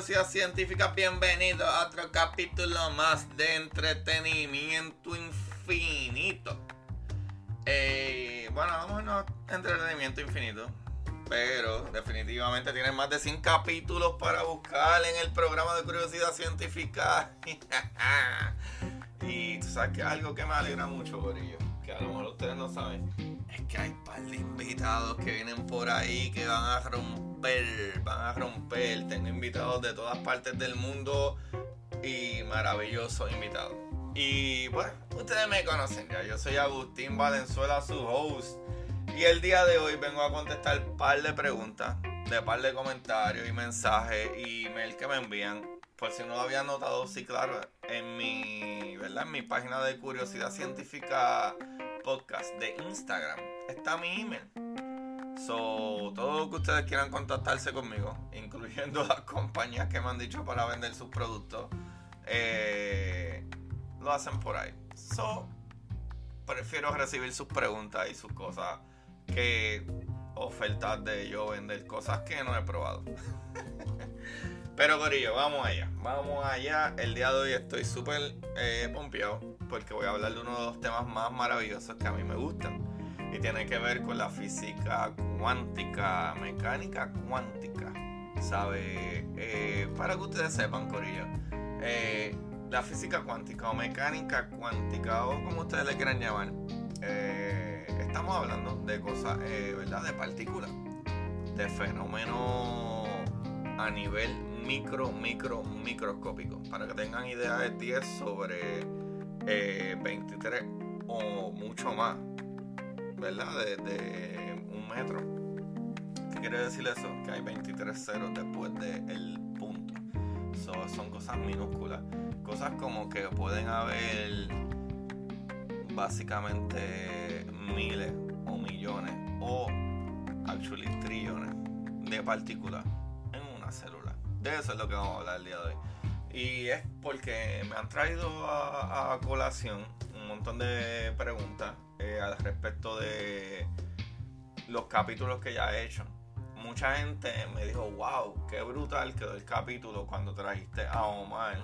Corio y Curiosidad Científica. Bienvenidos a otro capítulo más de entretenimiento infinito. Eh, bueno, vamos a entretenimiento infinito. Pero definitivamente tienen más de 100 capítulos para buscar en el programa de Curiosidad Científica. y tú sabes que algo que me alegra mucho, Corillo, a lo mejor ustedes no saben, es que hay un par de invitados que vienen por ahí que van a romper, van a romper. Tengo invitados de todas partes del mundo y maravillosos invitados. Y bueno, ustedes me conocen ya, yo soy Agustín Valenzuela, su host. Y el día de hoy vengo a contestar un par de preguntas, de par de comentarios y mensajes y email que me envían. Por si no lo habían notado, sí, claro, en mi, ¿verdad? En mi página de Curiosidad Científica Podcast de Instagram está mi email. So, todo lo que ustedes quieran contactarse conmigo, incluyendo las compañías que me han dicho para vender sus productos, eh, lo hacen por ahí. So, prefiero recibir sus preguntas y sus cosas que ofertas de yo vender cosas que no he probado. Pero Corillo, vamos allá. Vamos allá. El día de hoy estoy súper eh, pompeado porque voy a hablar de uno de los temas más maravillosos que a mí me gustan. Y tiene que ver con la física cuántica, mecánica cuántica. ¿Sabe? Eh, para que ustedes sepan, Corillo. Eh, la física cuántica o mecánica cuántica o como ustedes le quieran llamar. Eh, estamos hablando de cosas, ¿verdad? De partículas. De fenómenos a nivel micro, micro, microscópico. Para que tengan idea de 10 sobre eh, 23 o mucho más. ¿Verdad? De, de, un metro. ¿Qué quiere decir eso? Que hay 23 ceros después del punto. So, son cosas minúsculas. Cosas como que pueden haber básicamente miles o millones o actually trillones de partículas en una célula. De eso es lo que vamos a hablar el día de hoy. Y es porque me han traído a, colación un montón de preguntas eh, al respecto de los capítulos que ya he hecho. Mucha gente me dijo, wow, qué brutal quedó el capítulo cuando trajiste a Omar,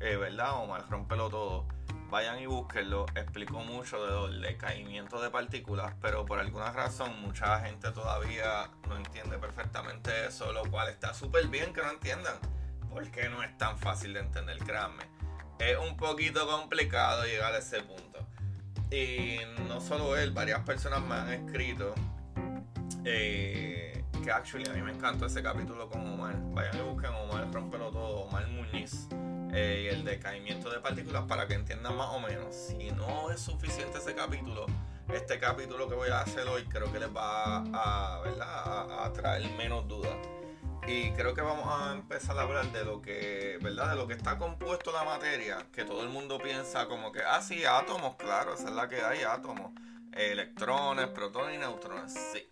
eh, ¿verdad? Omar, rompelo todo. Vayan y búsquenlo. Explicó mucho del decaimiento de partículas, pero por alguna razón mucha gente todavía no entiende perfectamente eso, lo cual está súper bien que no entiendan, porque no es tan fácil de entender, créanme. Es un poquito complicado llegar a ese punto. Y no solo él, varias personas me han escrito eh, que actually a mí me encantó ese capítulo con Omar. Vayan y busquen Omar, rompelo todo, Omar Muñiz. Eh, y el decaimiento de partículas para que entiendan más o menos. Si no es suficiente ese capítulo, este capítulo que voy a hacer hoy creo que les va a, traer menos dudas. Y creo que vamos a empezar a hablar de lo que. De lo que está compuesto la materia, que todo el mundo piensa como que, ah, sí, átomos, claro, esa es la que hay, átomos. Electrones, protones y neutrones, sí.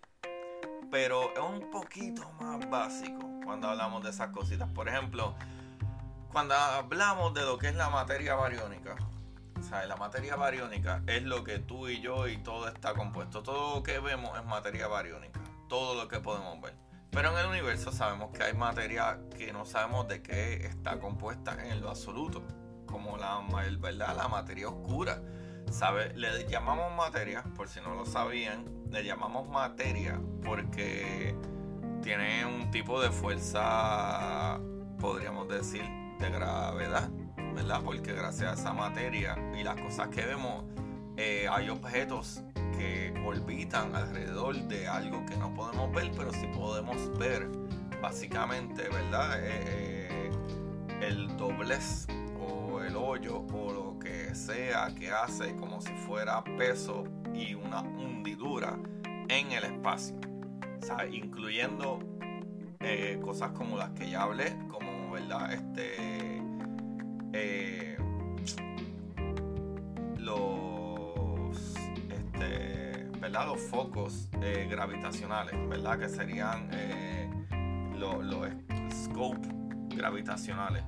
Pero es un poquito más básico cuando hablamos de esas cositas. Por ejemplo, cuando hablamos de lo que es la materia bariónica, sea, la materia bariónica es lo que tú y yo y todo está compuesto. Todo lo que vemos es materia bariónica. Todo lo que podemos ver. Pero en el universo sabemos que hay materia que no sabemos de qué está compuesta en lo absoluto. Como la, ¿verdad? la materia oscura. ¿Sabe? Le llamamos materia, por si no lo sabían, le llamamos materia porque tiene un tipo de fuerza, podríamos decir, de gravedad, ¿verdad? Porque gracias a esa materia y las cosas que vemos, eh, hay objetos que orbitan alrededor de algo que no podemos ver, pero sí podemos ver, básicamente, ¿verdad? Eh, eh, el doblez o el hoyo o lo que sea que hace como si fuera peso y una hundidura en el espacio, incluyendo cosas como las que ya hablé, como ¿verdad? Este, eh, los, este, ¿verdad? Los focos eh, gravitacionales, ¿verdad? Que serían eh, los, los scope gravitacionales,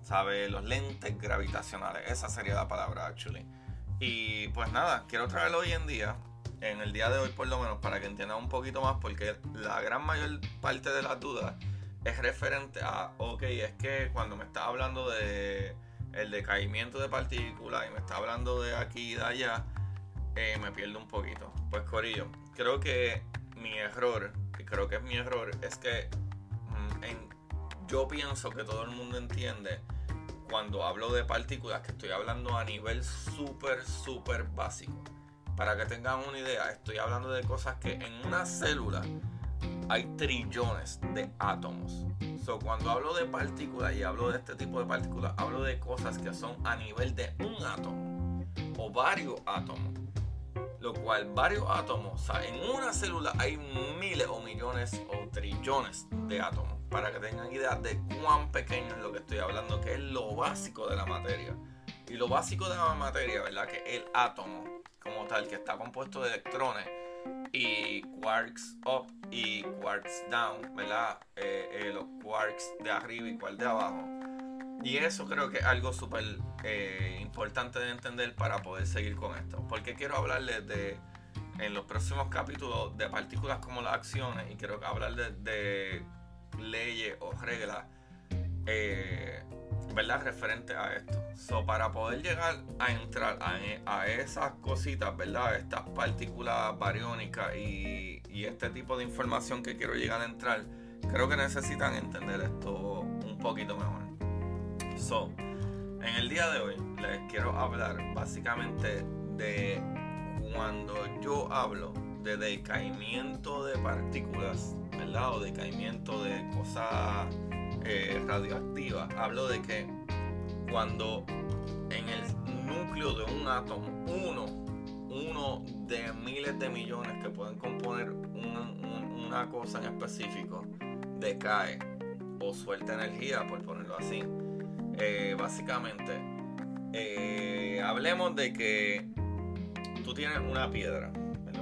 ¿sabe? Los lentes gravitacionales, esa sería la palabra, actually. Y pues nada, quiero traerlo hoy en día, en el día de hoy por lo menos, para que entiendan un poquito más, porque la gran mayor parte de las dudas es referente a, ok, es que cuando me está hablando de el decaimiento de partículas y me está hablando de aquí y de allá, eh, me pierdo un poquito. Pues Corillo, creo que mi error, y creo que es mi error, es que mm, yo pienso que todo el mundo entiende cuando hablo de partículas que estoy hablando a nivel súper, súper básico. Para que tengan una idea, estoy hablando de cosas que en una célula hay trillones de átomos. So, cuando hablo de partículas y hablo de este tipo de partículas, hablo de cosas que son a nivel de un átomo o varios átomos. Lo cual, varios átomos, o sea, en una célula hay miles o millones o trillones de átomos. Para que tengan idea de cuán pequeño es lo que estoy hablando, que es lo básico de la materia. Y lo básico de la materia, ¿verdad? Que el átomo, como tal, que está compuesto de electrones y quarks up y quarks down, ¿verdad? Eh, eh, los quarks de arriba y quarks de abajo. Y eso creo que es algo súper eh, importante de entender para poder seguir con esto. Porque quiero hablarles de, en los próximos capítulos, de partículas como las acciones y quiero hablar de, de leyes o reglas ¿verdad? Referente a esto. So, para poder llegar a entrar a, esas cositas, ¿verdad? Estas partículas bariónicas y, y, este tipo de información que quiero llegar a entrar, creo que necesitan entender esto un poquito mejor. So, en el día de hoy les quiero hablar básicamente de cuando yo hablo de decaimiento de partículas, ¿verdad? O decaimiento de cosas eh, radioactiva, hablo de que cuando en el núcleo de un átomo, uno, uno de miles de millones que pueden componer una cosa en específico, decae o suelta energía, por ponerlo así. Eh, básicamente, eh, hablemos de que tú tienes una piedra,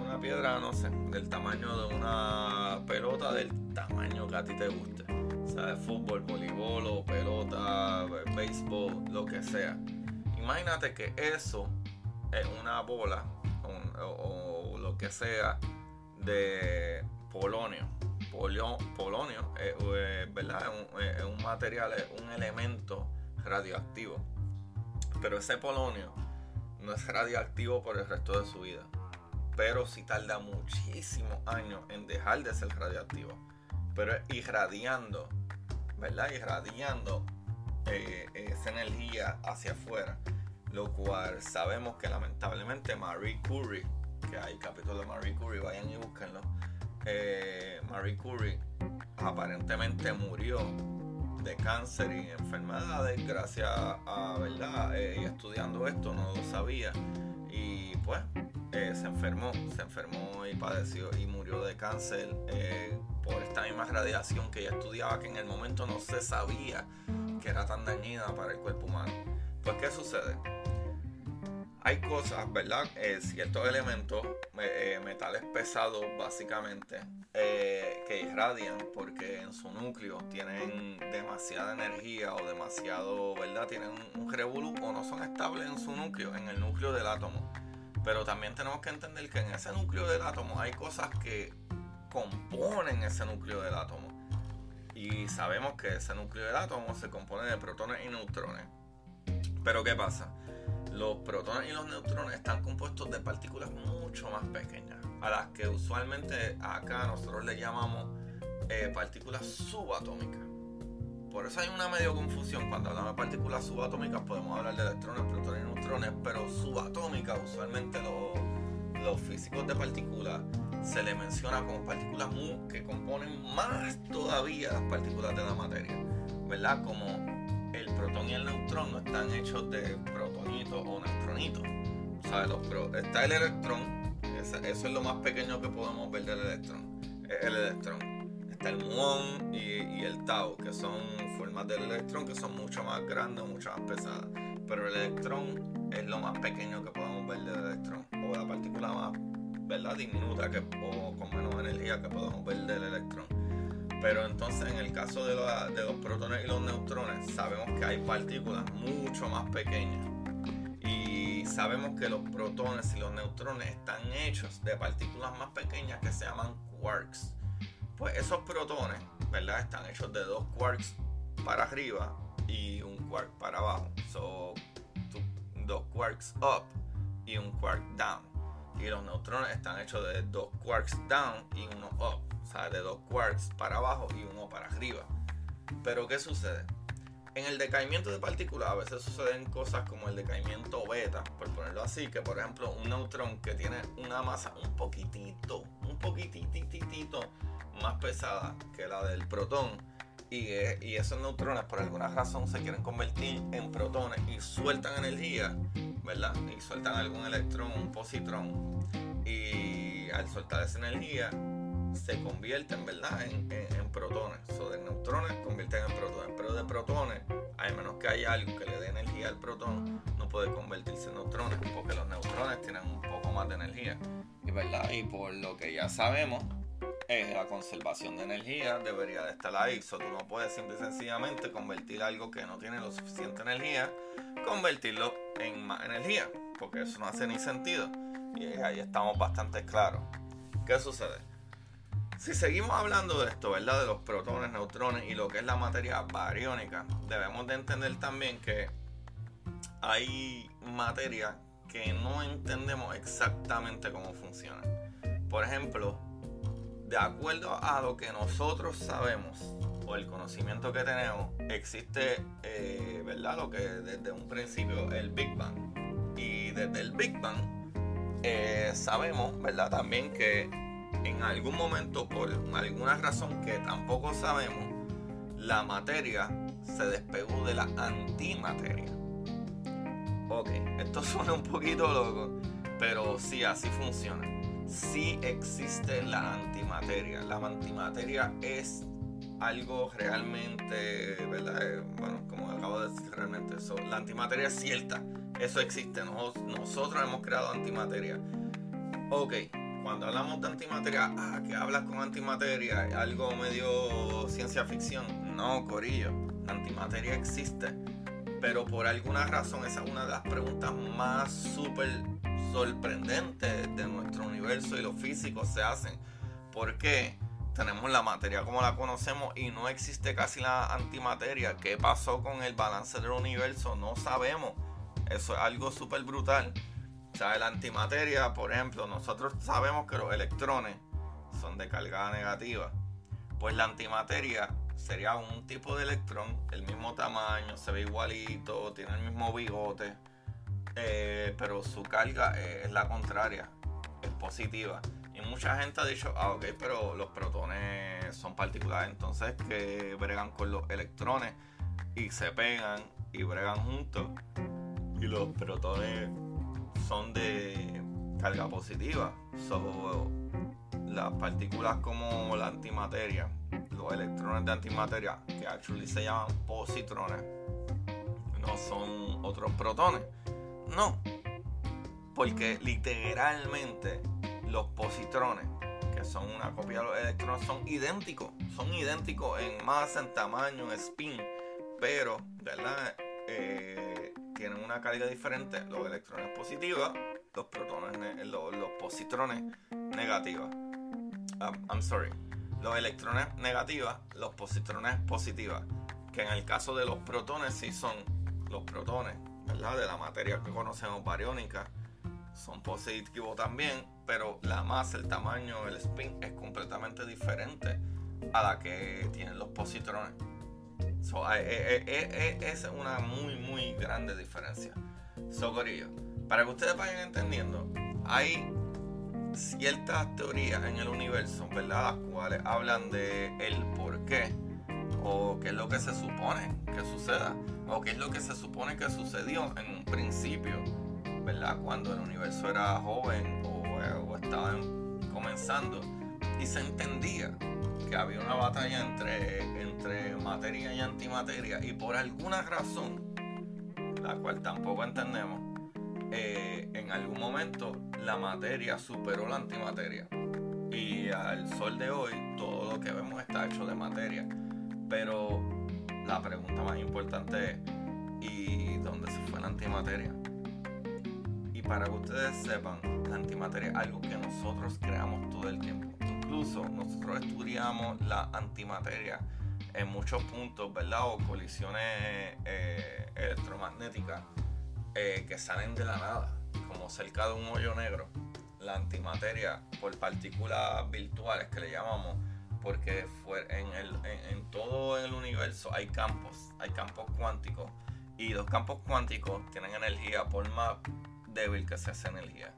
una piedra, no sé, del tamaño de una pelota, del tamaño que a ti te guste de Fútbol, voleibol pelota, béisbol, lo que sea. Imagínate que eso es una bola o, lo que sea de polonio. polonio es, ¿verdad? Es un, material, es un elemento radioactivo. Pero ese polonio no es radioactivo por el resto de su vida. Pero sí tarda muchísimos años en dejar de ser radioactivo. Pero irradiando ¿verdad? Irradiando eh, esa energía hacia afuera. Lo cual sabemos que lamentablemente Marie Curie, que hay capítulo de Marie Curie, vayan y búsquenlo. eh, Marie Curie aparentemente murió de cáncer y enfermedades gracias a, ¿verdad? Eh, estudiando esto no lo sabía y pues se enfermó, se enfermó y padeció y murió de cáncer por esta misma radiación que ella estudiaba que en el momento no se sabía que era tan dañina para el cuerpo humano. Pues ¿qué sucede? Hay cosas, ¿verdad? ciertos elementos, metales pesados básicamente, eh, que irradian porque en su núcleo tienen demasiada energía o demasiado, ¿verdad? Tienen un, revolú o no son estables en su núcleo, en el núcleo del átomo. Pero también tenemos que entender que en ese núcleo del átomo hay cosas que componen ese núcleo del átomo. Y sabemos que ese núcleo del átomo se compone de protones y neutrones. Pero ¿qué pasa? Los protones y los neutrones están compuestos de partículas mucho más pequeñas a las que usualmente acá nosotros le llamamos eh, partículas subatómicas. Por eso hay una medio confusión. Cuando hablamos de partículas subatómicas podemos hablar de electrones, protones y neutrones, pero subatómicas usualmente los, físicos de partículas se le menciona como partículas que componen más todavía las partículas de la materia, ¿verdad? Como el protón y el neutrón no están hechos de protonitos o neutronitos. está el electrón eso es lo más pequeño que podemos ver del electrón. El electrón. Está el muón y, el tau, que son formas del electrón que son mucho más grandes o mucho más pesadas. Pero el electrón es lo más pequeño que podemos ver del electrón. O la partícula más ¿verdad? diminuta que, o con menos energía que podemos ver del electrón. Pero entonces en el caso de, los protones y los neutrones sabemos que hay partículas mucho más pequeñas sabemos que los protones y los neutrones están hechos de partículas más pequeñas que se llaman quarks. Pues esos protones, ¿verdad? Están hechos de dos quarks para arriba y un quark para abajo. So, dos quarks up y un quark down. Y los neutrones están hechos de dos quarks down y uno up. O sea, de dos quarks para abajo y uno para arriba. Pero ¿qué sucede? En el decaimiento de partículas a veces suceden cosas como el decaimiento beta, por ponerlo así, que por ejemplo un neutrón que tiene una masa un poquitito, un poquititito más pesada que la del protón, y, y, esos neutrones por alguna razón se quieren convertir en protones y sueltan energía, ¿verdad? Y sueltan algún electrón, un positrón, y al soltar esa energía se convierten, ¿verdad? En, protones. O de neutrones convierten en protones. Pero de protones, a menos que haya algo que le dé energía al protón, no puede convertirse en neutrones, porque los neutrones tienen un poco más de energía. ¿verdad? y por lo que ya sabemos, es la conservación de energía debería de estar ahí. So, tú no puedes simple y sencillamente convertir algo que no tiene lo suficiente energía, convertirlo en más energía, porque eso no hace ni sentido. Y ahí estamos bastante claros. ¿Qué sucede? Si seguimos hablando de esto, ¿verdad? De los protones, neutrones y lo que es la materia bariónica, debemos de entender también que hay materia que no entendemos exactamente cómo funciona. Por ejemplo, de acuerdo a lo que nosotros sabemos o el conocimiento que tenemos, existe, eh, ¿verdad? Lo que desde un principio el Big Bang. Y desde el Big Bang eh, sabemos, ¿verdad? También que en algún momento, por alguna razón que tampoco sabemos, la materia se despegó de la antimateria. Ok, esto suena un poquito loco, pero sí, así funciona. Sí existe la antimateria. La antimateria es algo realmente, ¿verdad? Eh, bueno, como acabo de decir, realmente eso. La antimateria es cierta. Eso existe. nosotros hemos creado antimateria. Ok, cuando hablamos de antimateria, ah, que hablas con antimateria, algo medio ciencia ficción. No, Corillo, antimateria existe. Pero por alguna razón, esa es una de las preguntas más súper sorprendentes de nuestro universo y los físicos se hacen. ¿Por qué? Tenemos la materia como la conocemos y no existe casi la antimateria. ¿Qué pasó con el balance del universo? No sabemos. Eso es algo súper brutal. O sea, la antimateria, por ejemplo, nosotros sabemos que los electrones son de carga negativa. Pues la antimateria sería un tipo de electrón, el mismo tamaño, se ve igualito, tiene el mismo bigote, eh, pero su carga es la contraria, es positiva. Y mucha gente ha dicho, ah, ok, pero los protones son particulares, entonces que bregan con los electrones y se pegan y bregan juntos. Y los protones son de carga positiva. son las partículas como la antimateria, los electrones de antimateria, que actually se llaman positrones, no son otros protones. No, porque literalmente los positrones, que son una copia de los electrones, son idénticos. Son idénticos en masa, en tamaño, en spin. Pero, ¿verdad? Eh, tienen una carga diferente. Los electrones positivos, los protones, los, positrones negativos. Um, I'm sorry. Los electrones negativos, los positrones positivos. Que en el caso de los protones sí son los protones, De la materia que conocemos bariónica son positivos también, pero la masa, el tamaño, el spin es completamente diferente a la que tienen los positrones. Eh, eh, eh, es una muy, muy grande diferencia. Socorillo, para que ustedes vayan entendiendo, hay ciertas teorías en el universo, ¿verdad? Las cuales hablan de el por qué o qué es lo que se supone que suceda o qué es lo que se supone que sucedió en un principio ¿verdad? Cuando el universo era joven o, eh, estaba comenzando y se entendía que había una batalla entre, entre materia y antimateria y por alguna razón, la cual tampoco entendemos, eh, en algún momento la materia superó la antimateria. Y al sol de hoy todo lo que vemos está hecho de materia. Pero la pregunta más importante es, ¿y dónde se fue la antimateria? para que ustedes sepan, la antimateria es algo que nosotros creamos todo el tiempo. Incluso nosotros estudiamos la antimateria en muchos puntos, ¿verdad? O colisiones eh, electromagnéticas eh, que salen de la nada, como cerca de un hoyo negro. La antimateria por partículas virtuales que le llamamos, porque en, el, en todo el universo hay campos, hay campos cuánticos. Y los campos cuánticos tienen energía por más débil que se hace energía.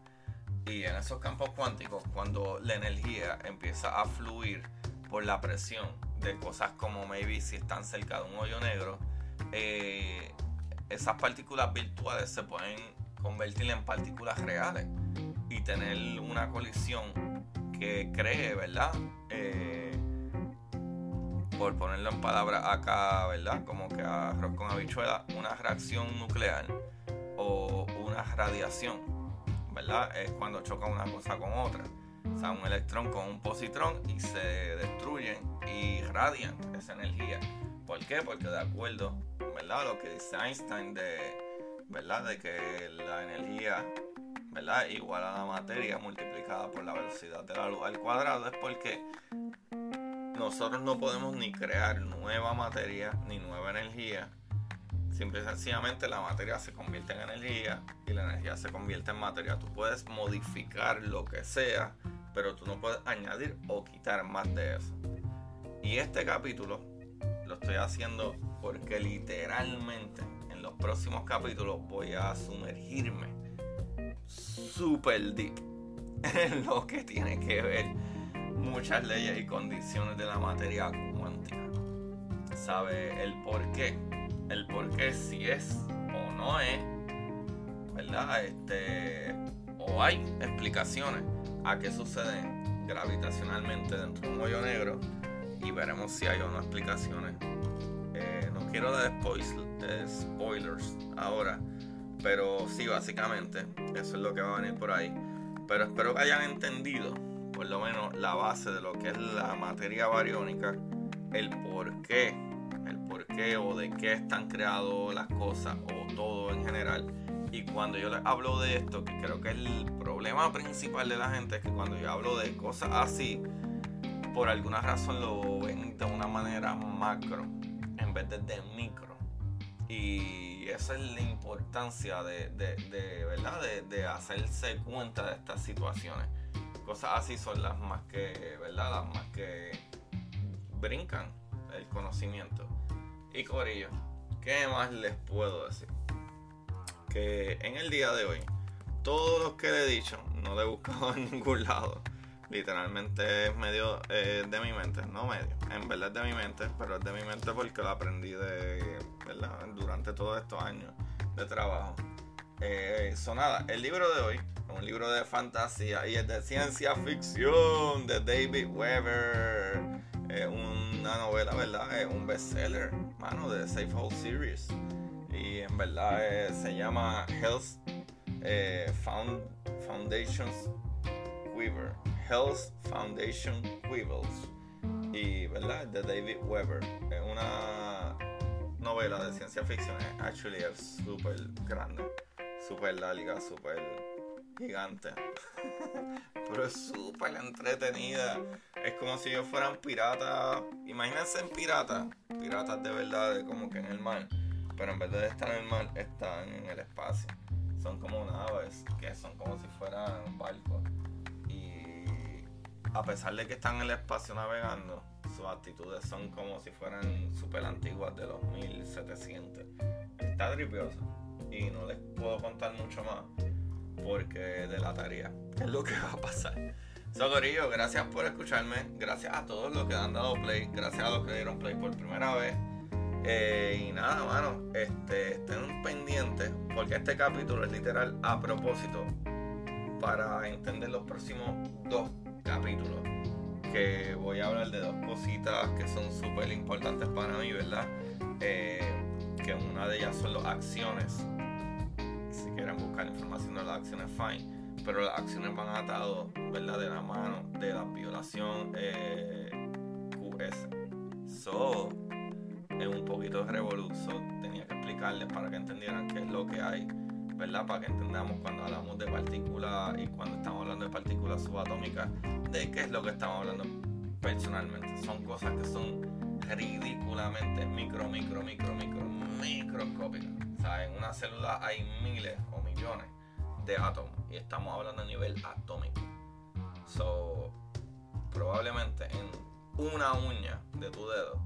Y en esos campos cuánticos, cuando la energía empieza a fluir por la presión de cosas como maybe si están cerca de un hoyo negro, eh, esas partículas virtuales se pueden convertir en partículas reales y tener una colisión que cree, ¿verdad? Eh, por ponerlo en palabras acá, ¿verdad? Como que arroz con habichuela, una reacción nuclear o una radiación, ¿verdad? Es cuando choca una cosa con otra. O sea, un electrón con un positrón y se destruyen y radian esa energía. ¿Por qué? Porque de acuerdo, ¿verdad? Lo que dice Einstein de, ¿verdad? De que la energía, ¿verdad? Igual a la materia multiplicada por la velocidad de la luz al cuadrado es porque nosotros no podemos ni crear nueva materia ni nueva energía Simple y sencillamente la materia se convierte en energía y la energía se convierte en materia. Tú puedes modificar lo que sea, pero tú no puedes añadir o quitar más de eso. Y este capítulo lo estoy haciendo porque literalmente en los próximos capítulos voy a sumergirme super deep en lo que tiene que ver muchas leyes y condiciones de la materia cuántica. ¿Sabe el por qué? el por qué si es o no es, ¿verdad? Este, o hay explicaciones a qué sucede gravitacionalmente dentro de un hoyo negro y veremos si hay o no explicaciones. Eh, no quiero dar spoilers ahora, pero sí, básicamente, eso es lo que va a venir por ahí. Pero espero que hayan entendido, por lo menos, la base de lo que es la materia bariónica, el por qué el por qué o de qué están creadas las cosas o todo en general. Y cuando yo les hablo de esto, que creo que el problema principal de la gente es que cuando yo hablo de cosas así, por alguna razón lo ven de una manera macro en vez de, de micro. Y esa es la importancia de, de, ¿verdad? de, hacerse cuenta de estas situaciones. Cosas así son las más que, ¿verdad? Las más que brincan el conocimiento. Y Corillo, ¿qué más les puedo decir? Que en el día de hoy, todos los que le he dicho, no he buscado en ningún lado. Literalmente es medio eh, de mi mente, no medio, en verdad es de mi mente, pero es de mi mente porque lo aprendí de, durante todos estos años de trabajo. Eh, sonada, el libro de hoy es un libro de fantasía y es de ciencia ficción de David Weber. Es una novela, ¿verdad? Es un bestseller, mano, de Safe House Series. Y en verdad eh, se llama Health eh, Foundations Weaver. Health Foundation Quibbles. Y, ¿verdad? De David Weber. Es una novela de ciencia ficción. Actually, es súper grande. Súper larga, súper gigante. Pero es súper entretenida. Es como si ellos fueran piratas. Imagínense en piratas. Piratas de verdad, como que en el mar. Pero en vez de estar en el mar, están en el espacio. Son como naves que son como si fueran barcos a pesar de que están en el espacio navegando, sus actitudes son como si fueran súper antiguas de los 1700. Está tripioso y no les puedo contar mucho más porque de la tarea es lo que va a pasar. Socorillo, gracias por escucharme, gracias a todos los que han dado play, gracias a los que dieron play por primera vez. Eh, y nada, mano, este, estén pendientes porque este capítulo es literal a propósito para entender los próximos dos capítulo que voy a hablar de dos cositas que son súper importantes para mí, ¿verdad? Eh, que una de ellas son las acciones. Si quieren buscar información de las acciones, fine. Pero las acciones van atados, ¿verdad? De la mano de la violación eh, QS. So, es un poquito de revolución. Tenía que explicarles para que entendieran qué es lo que hay ¿verdad? Para que entendamos cuando hablamos de partículas y cuando estamos hablando de partículas subatómicas, de qué es lo que estamos hablando personalmente. Son cosas que son ridículamente micro, micro, micro, micro, microscópicas. O sea, en una célula hay miles o millones de átomos y estamos hablando a nivel atómico. So, probablemente en una uña de tu dedo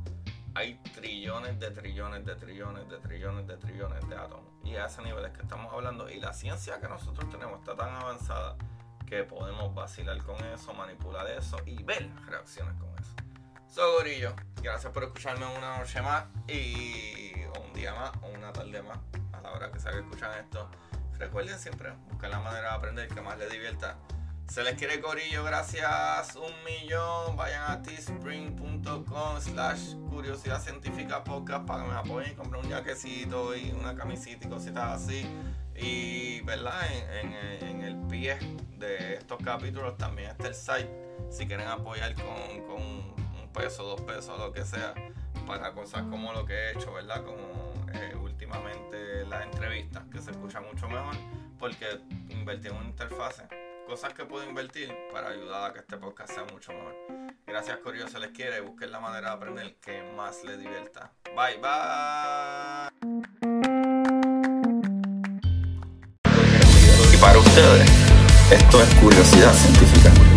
hay trillones de trillones de trillones de trillones de trillones de átomos. Y a ese nivel es que estamos hablando. Y la ciencia que nosotros tenemos está tan avanzada que podemos vacilar con eso, manipular eso y ver reacciones con eso. So, Gorillo, gracias por escucharme una noche más y un día más o una tarde más a la hora que sea que escuchan esto. Recuerden siempre buscar la manera de aprender que más les divierta. Se les quiere corillo, gracias un millón. Vayan a teespring.com slash curiosidad científica podcast para que me apoyen y compren un jaquecito y una camisita y cositas así. Y, ¿verdad? En, el pie de estos capítulos también está el site. Si quieren apoyar con, un peso, dos pesos, lo que sea, para cosas como lo que he hecho, ¿verdad? Como eh, últimamente las entrevistas, que se escucha mucho mejor, porque invertí en una interfase cosas que puedo invertir para ayudar a que este podcast sea mucho mejor. Gracias, Corio, se les quiere. Busquen la manera de aprender que más les divierta. Bye, bye. Y para ustedes, esto es curiosidad científica.